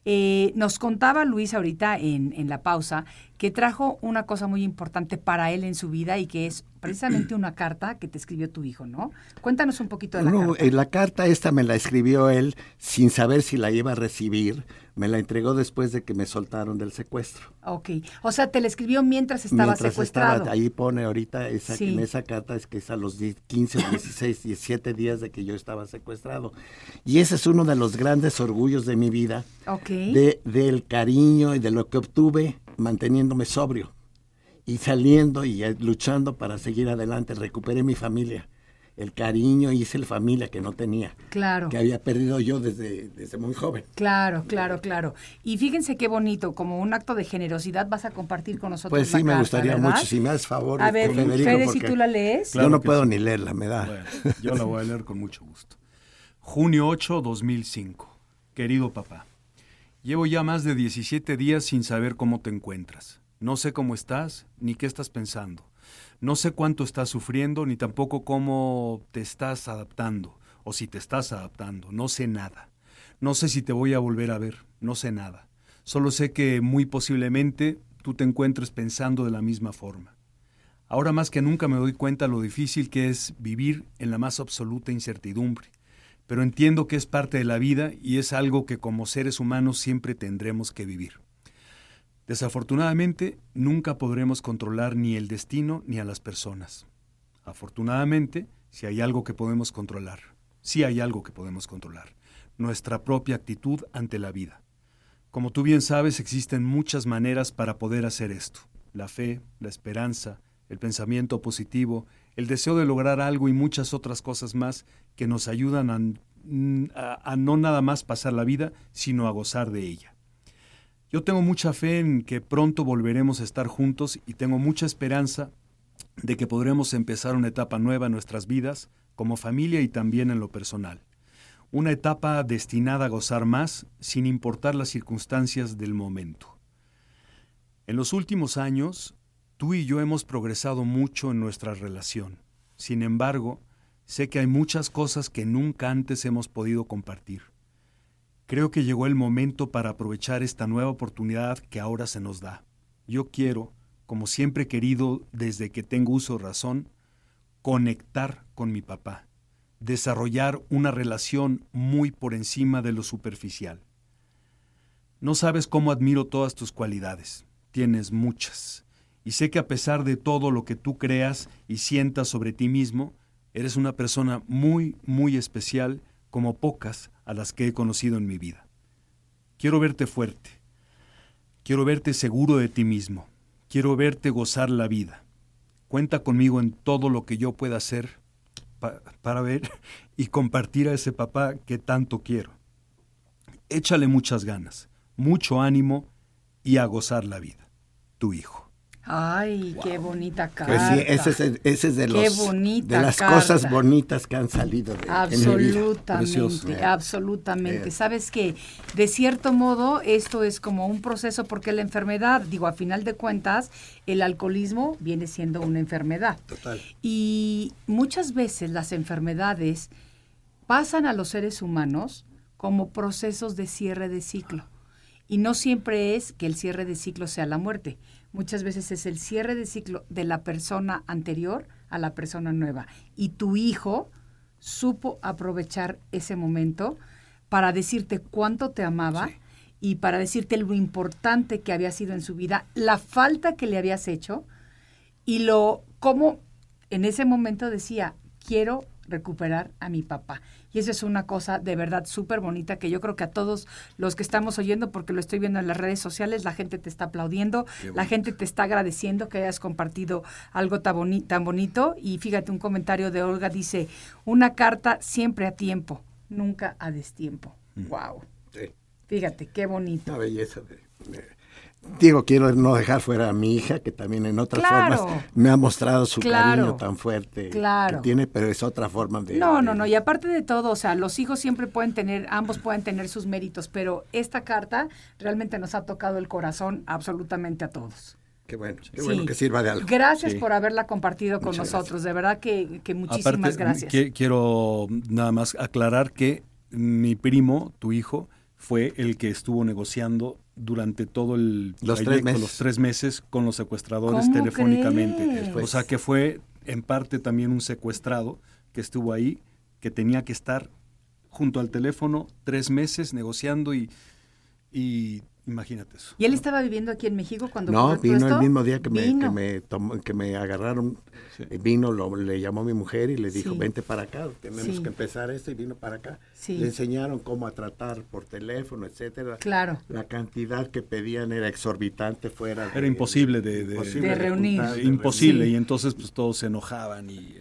eh, nos contaba Luis ahorita en, en, la pausa que trajo una cosa muy importante para él en su vida y que es precisamente una carta que te escribió tu hijo, ¿no? Cuéntanos un poquito de la no, carta. Eh, la carta esta me la escribió él sin saber si la iba a recibir. Me la entregó después de que me soltaron del secuestro. Ok. O sea, te la escribió mientras estaba mientras secuestrado. Estaba, ahí pone ahorita, esa, Sí. en esa carta es que es a los 10, 15, 16, 17 días de que yo estaba secuestrado. Y ese es uno de los grandes orgullos de mi vida, Ok. de, del cariño y de lo que obtuve manteniéndome sobrio y saliendo y eh, luchando para seguir adelante. Recuperé mi familia, el cariño, hice la familia que no tenía, Claro. que había perdido yo desde, desde muy joven. Claro, claro, claro. Y fíjense qué bonito, como un acto de generosidad vas a compartir con nosotros. Pues la sí, me carta, gustaría ¿verdad? mucho, si me haces favor. A ver, Federico, Fede, si tú la lees. Claro yo no puedo sí. ni leerla, me da. Bueno, yo la voy a leer con mucho gusto. Junio 8, 2005. Querido papá, llevo ya más de 17 días sin saber cómo te encuentras. No sé cómo estás ni qué estás pensando. No sé cuánto estás sufriendo ni tampoco cómo te estás adaptando o si te estás adaptando. No sé nada. No sé si te voy a volver a ver. No sé nada. Solo sé que muy posiblemente tú te encuentres pensando de la misma forma. Ahora más que nunca me doy cuenta lo difícil que es vivir en la más absoluta incertidumbre, pero entiendo que es parte de la vida y es algo que como seres humanos siempre tendremos que vivir. Desafortunadamente, nunca podremos controlar ni el destino ni a las personas. Afortunadamente, si hay algo que podemos controlar, sí hay algo que podemos controlar, nuestra propia actitud ante la vida. Como tú bien sabes, existen muchas maneras para poder hacer esto. La fe, la esperanza, el pensamiento positivo, el deseo de lograr algo y muchas otras cosas más que nos ayudan a, no nada más pasar la vida, sino a gozar de ella. Yo tengo mucha fe en que pronto volveremos a estar juntos y tengo mucha esperanza de que podremos empezar una etapa nueva en nuestras vidas, como familia y también en lo personal. Una etapa destinada a gozar más sin importar las circunstancias del momento. En los últimos años, tú y yo hemos progresado mucho en nuestra relación. Sin embargo, sé que hay muchas cosas que nunca antes hemos podido compartir. Creo que llegó el momento para aprovechar esta nueva oportunidad que ahora se nos da. Yo quiero, como siempre he querido desde que tengo uso razón, conectar con mi papá, desarrollar una relación muy por encima de lo superficial. No sabes cómo admiro todas tus cualidades, tienes muchas, y sé que a pesar de todo lo que tú creas y sientas sobre ti mismo, eres una persona muy, muy especial como pocas a las que he conocido en mi vida. Quiero verte fuerte, quiero verte seguro de ti mismo, quiero verte gozar la vida. Cuenta conmigo en todo lo que yo pueda hacer pa para ver y compartir a ese papá que tanto quiero. Échale muchas ganas, mucho ánimo y a gozar la vida. Tu hijo. Ay, wow. qué bonita carta. Pues sí, ese es, ese es de, los, de las carta. cosas bonitas que han salido de Absolutamente, absolutamente. Eh. Sabes que de cierto modo esto es como un proceso porque la enfermedad, digo, a final de cuentas, el alcoholismo viene siendo una enfermedad. Total. Y muchas veces las enfermedades pasan a los seres humanos como procesos de cierre de ciclo. Y no siempre es que el cierre de ciclo sea la muerte. Muchas veces es el cierre de ciclo de la persona anterior a la persona nueva. Y tu hijo supo aprovechar ese momento para decirte cuánto te amaba sí. y para decirte lo importante que había sido en su vida, la falta que le habías hecho y lo cómo en ese momento decía, quiero recuperar a mi papá. Y eso es una cosa de verdad súper bonita que yo creo que a todos los que estamos oyendo, porque lo estoy viendo en las redes sociales, la gente te está aplaudiendo, la gente te está agradeciendo que hayas compartido algo tan, boni tan bonito. Y fíjate, un comentario de Olga dice, una carta siempre a tiempo, nunca a destiempo. Mm. ¡Wow! Sí. Fíjate, qué bonito. Una belleza de, de digo, quiero no dejar fuera a mi hija, que también en otras formas me ha mostrado su cariño tan fuerte que tiene, pero es otra forma de... No, no, no, y aparte de todo, o sea, los hijos siempre pueden tener, ambos pueden tener sus méritos, pero esta carta realmente nos ha tocado el corazón absolutamente a todos. Qué bueno, qué bueno que sirva de algo. Gracias por haberla compartido con nosotros, de verdad que, que muchísimas gracias. quiero nada más aclarar que mi primo, tu hijo, fue el que estuvo negociando durante todo el los, tres meses. los tres meses con los secuestradores telefónicamente. O sea que fue en parte también un secuestrado que estuvo ahí, que tenía que estar junto al teléfono tres meses negociando y, y Imagínate eso. ¿Y él estaba viviendo aquí en México cuando No, vino el mismo día que me, que me, que me agarraron. Eh, vino, lo, le llamó a mi mujer y le dijo, vente para acá, tenemos que empezar esto y vino para acá. Le enseñaron cómo a tratar por teléfono, etcétera. Claro. La cantidad que pedían era exorbitante fuera. Era imposible de, de, reunir. imposible, y entonces pues todos se enojaban y...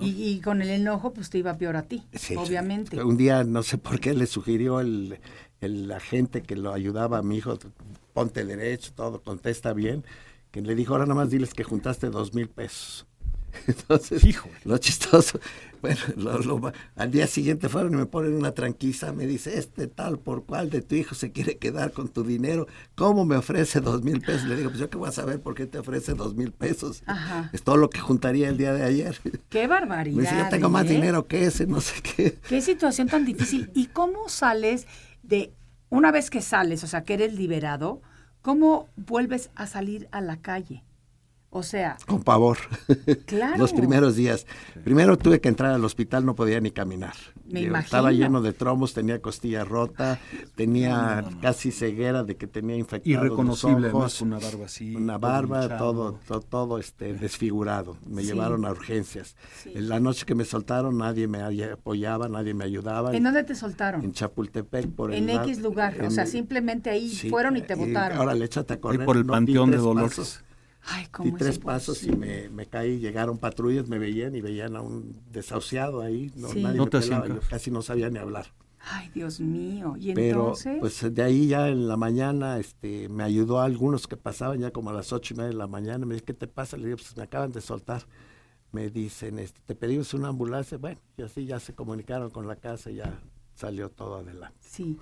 Y, con el enojo, pues te iba peor a ti, obviamente. Un día, no sé por qué, le sugirió el, el agente que lo ayudaba a mi hijo, ponte derecho, todo, contesta bien, que le dijo, ahora nada más diles que juntaste dos mil pesos. Entonces, Hijo. lo chistoso, bueno, al día siguiente fueron y me ponen una tranquisa, me dice, este tal por cual de tu hijo se quiere quedar con tu dinero, ¿cómo me ofrece dos mil pesos? Le digo, pues yo qué voy a saber por qué te ofrece dos mil pesos. Es todo lo que juntaría el día de ayer. Qué barbaridad. Me dice, yo tengo más ¿eh? dinero que ese, no sé qué. Qué situación tan difícil. ¿Y cómo sales? De una vez que sales, o sea, que eres liberado, ¿cómo vuelves a salir a la calle? O sea... Con pavor. Claro. Los primeros días. Primero tuve que entrar al hospital, no podía ni caminar. Me imagino. Estaba lleno de tromos, tenía costilla rota, tenía casi ceguera de que tenía infectado Irreconocible, los ojos, una barba así. Una barba, todo, todo, este, desfigurado. Me llevaron a urgencias. En la noche que me soltaron, nadie me apoyaba, nadie me ayudaba. ¿En dónde te soltaron? En Chapultepec. Por en X lugar, o sea, simplemente ahí fueron y te botaron. Ahora le échate a correr. por el Panteón de Dolores. Ay, Di tres pasos y me, me, caí, llegaron patrullas, me veían y veían a un desahuciado ahí, no, nadie me pelaba, yo casi no sabía ni hablar. Ay, Dios mío, y Pero, entonces... pues de ahí ya en la mañana este, me ayudó a algunos que pasaban ya como a las ocho y media de la mañana, me dice, ¿qué te pasa? Le digo, pues me acaban de soltar. Me dicen, este, te pedimos una ambulancia, bueno, y así ya se comunicaron con la casa y ya salió todo adelante. Sí.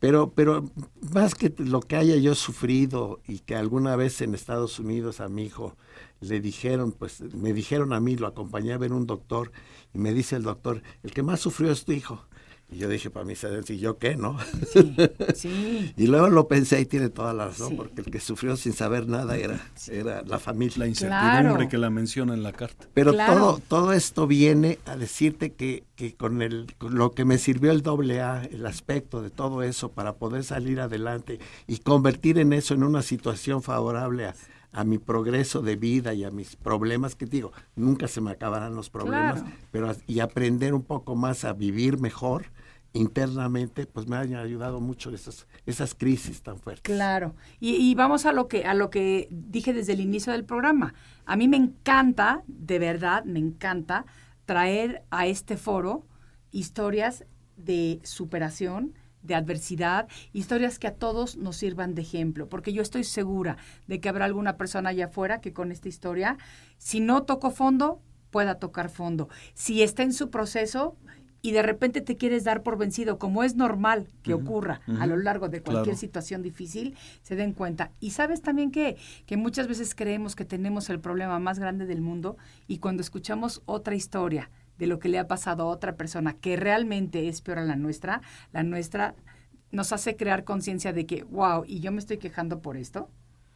Pero, pero más que lo que haya yo sufrido y que alguna vez en Estados Unidos a mi hijo le dijeron, pues me dijeron a mí, lo acompañé a ver un doctor y me dice el doctor, el que más sufrió es tu hijo. Y yo dije, para mí, ¿y yo qué, no? Sí, sí. y luego lo pensé y tiene toda la razón, porque el que sufrió sin saber nada era, era la familia. La incertidumbre que la menciona en la carta. Pero todo, todo esto viene a decirte que, que con, el, lo que me sirvió el doble A, el aspecto de todo eso para poder salir adelante y convertir en eso en una situación favorable a, a mi progreso de vida y a mis problemas, que digo, nunca se me acabarán los problemas, pero y aprender un poco más a vivir mejor internamente, pues me han ayudado mucho esas, esas crisis tan fuertes. Claro. Y, vamos a lo que a lo que dije desde el inicio del programa. A mí me encanta, de verdad, me encanta traer a este foro historias de superación, de adversidad, historias que a todos nos sirvan de ejemplo, porque yo estoy segura de que habrá alguna persona allá afuera que con esta historia, si no tocó fondo, pueda tocar fondo. Si está en su proceso, y de repente te quieres dar por vencido, como es normal que ocurra a lo largo de cualquier situación difícil, se den cuenta. Y sabes también que, que muchas veces creemos que tenemos el problema más grande del mundo y cuando escuchamos otra historia de lo que le ha pasado a otra persona que realmente es peor a la nuestra, la nuestra nos hace crear conciencia de que, wow, y yo me estoy quejando por esto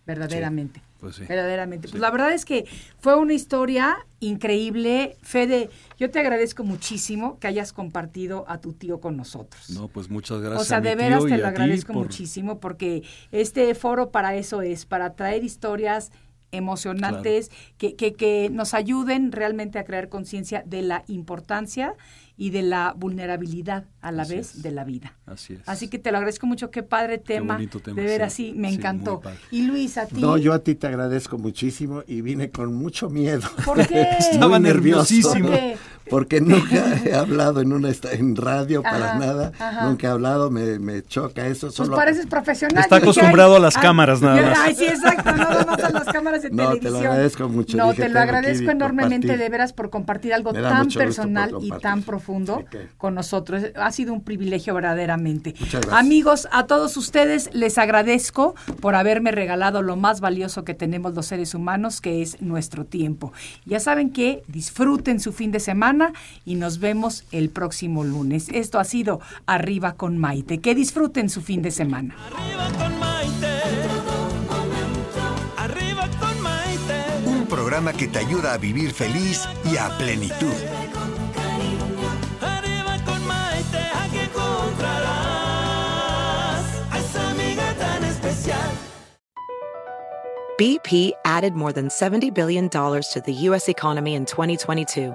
verdaderamente. pues sí. Verdaderamente. Pues la verdad es que fue una historia increíble. Fede, yo te agradezco muchísimo que hayas compartido a tu tío con nosotros. No, pues muchas gracias. O sea, de veras te lo agradezco muchísimo porque este foro para eso es, para traer historias emocionantes que, que, que nos ayuden realmente a crear conciencia de la importancia y de la vulnerabilidad a la vez de la vida. Así es. Así que te lo agradezco mucho, qué padre tema. Qué tema de ver así, me encantó. Y Luis, a ti. No, yo a ti te agradezco muchísimo y vine con mucho miedo. ¿Por qué? Estaba nerviosísimo. Porque nunca he hablado en una en radio para nada, nunca he hablado, me, me choca eso. Pues pareces profesional. Está acostumbrado a las cámaras nada más. Ay, sí, exacto, no, no, a las cámaras de no, televisión. te lo agradezco mucho. No, te lo agradezco enormemente de veras por compartir algo tan personal y tan profundo con nosotros. Ha sido un privilegio verdaderamente. Amigos, a todos ustedes les agradezco por haberme regalado lo más valioso que tenemos los seres humanos, que es nuestro tiempo. Ya saben que disfruten su fin de semana y nos vemos el próximo lunes. Esto ha sido Arriba con Maite. Que disfruten su fin de semana. Arriba con Maite. Arriba con Maite. Un programa que te ayuda a vivir feliz y a plenitud. Arriba con Maite, aquí encontrarás a esa amiga tan especial. BP added more than $70 billion to the U.S. economy in 2022.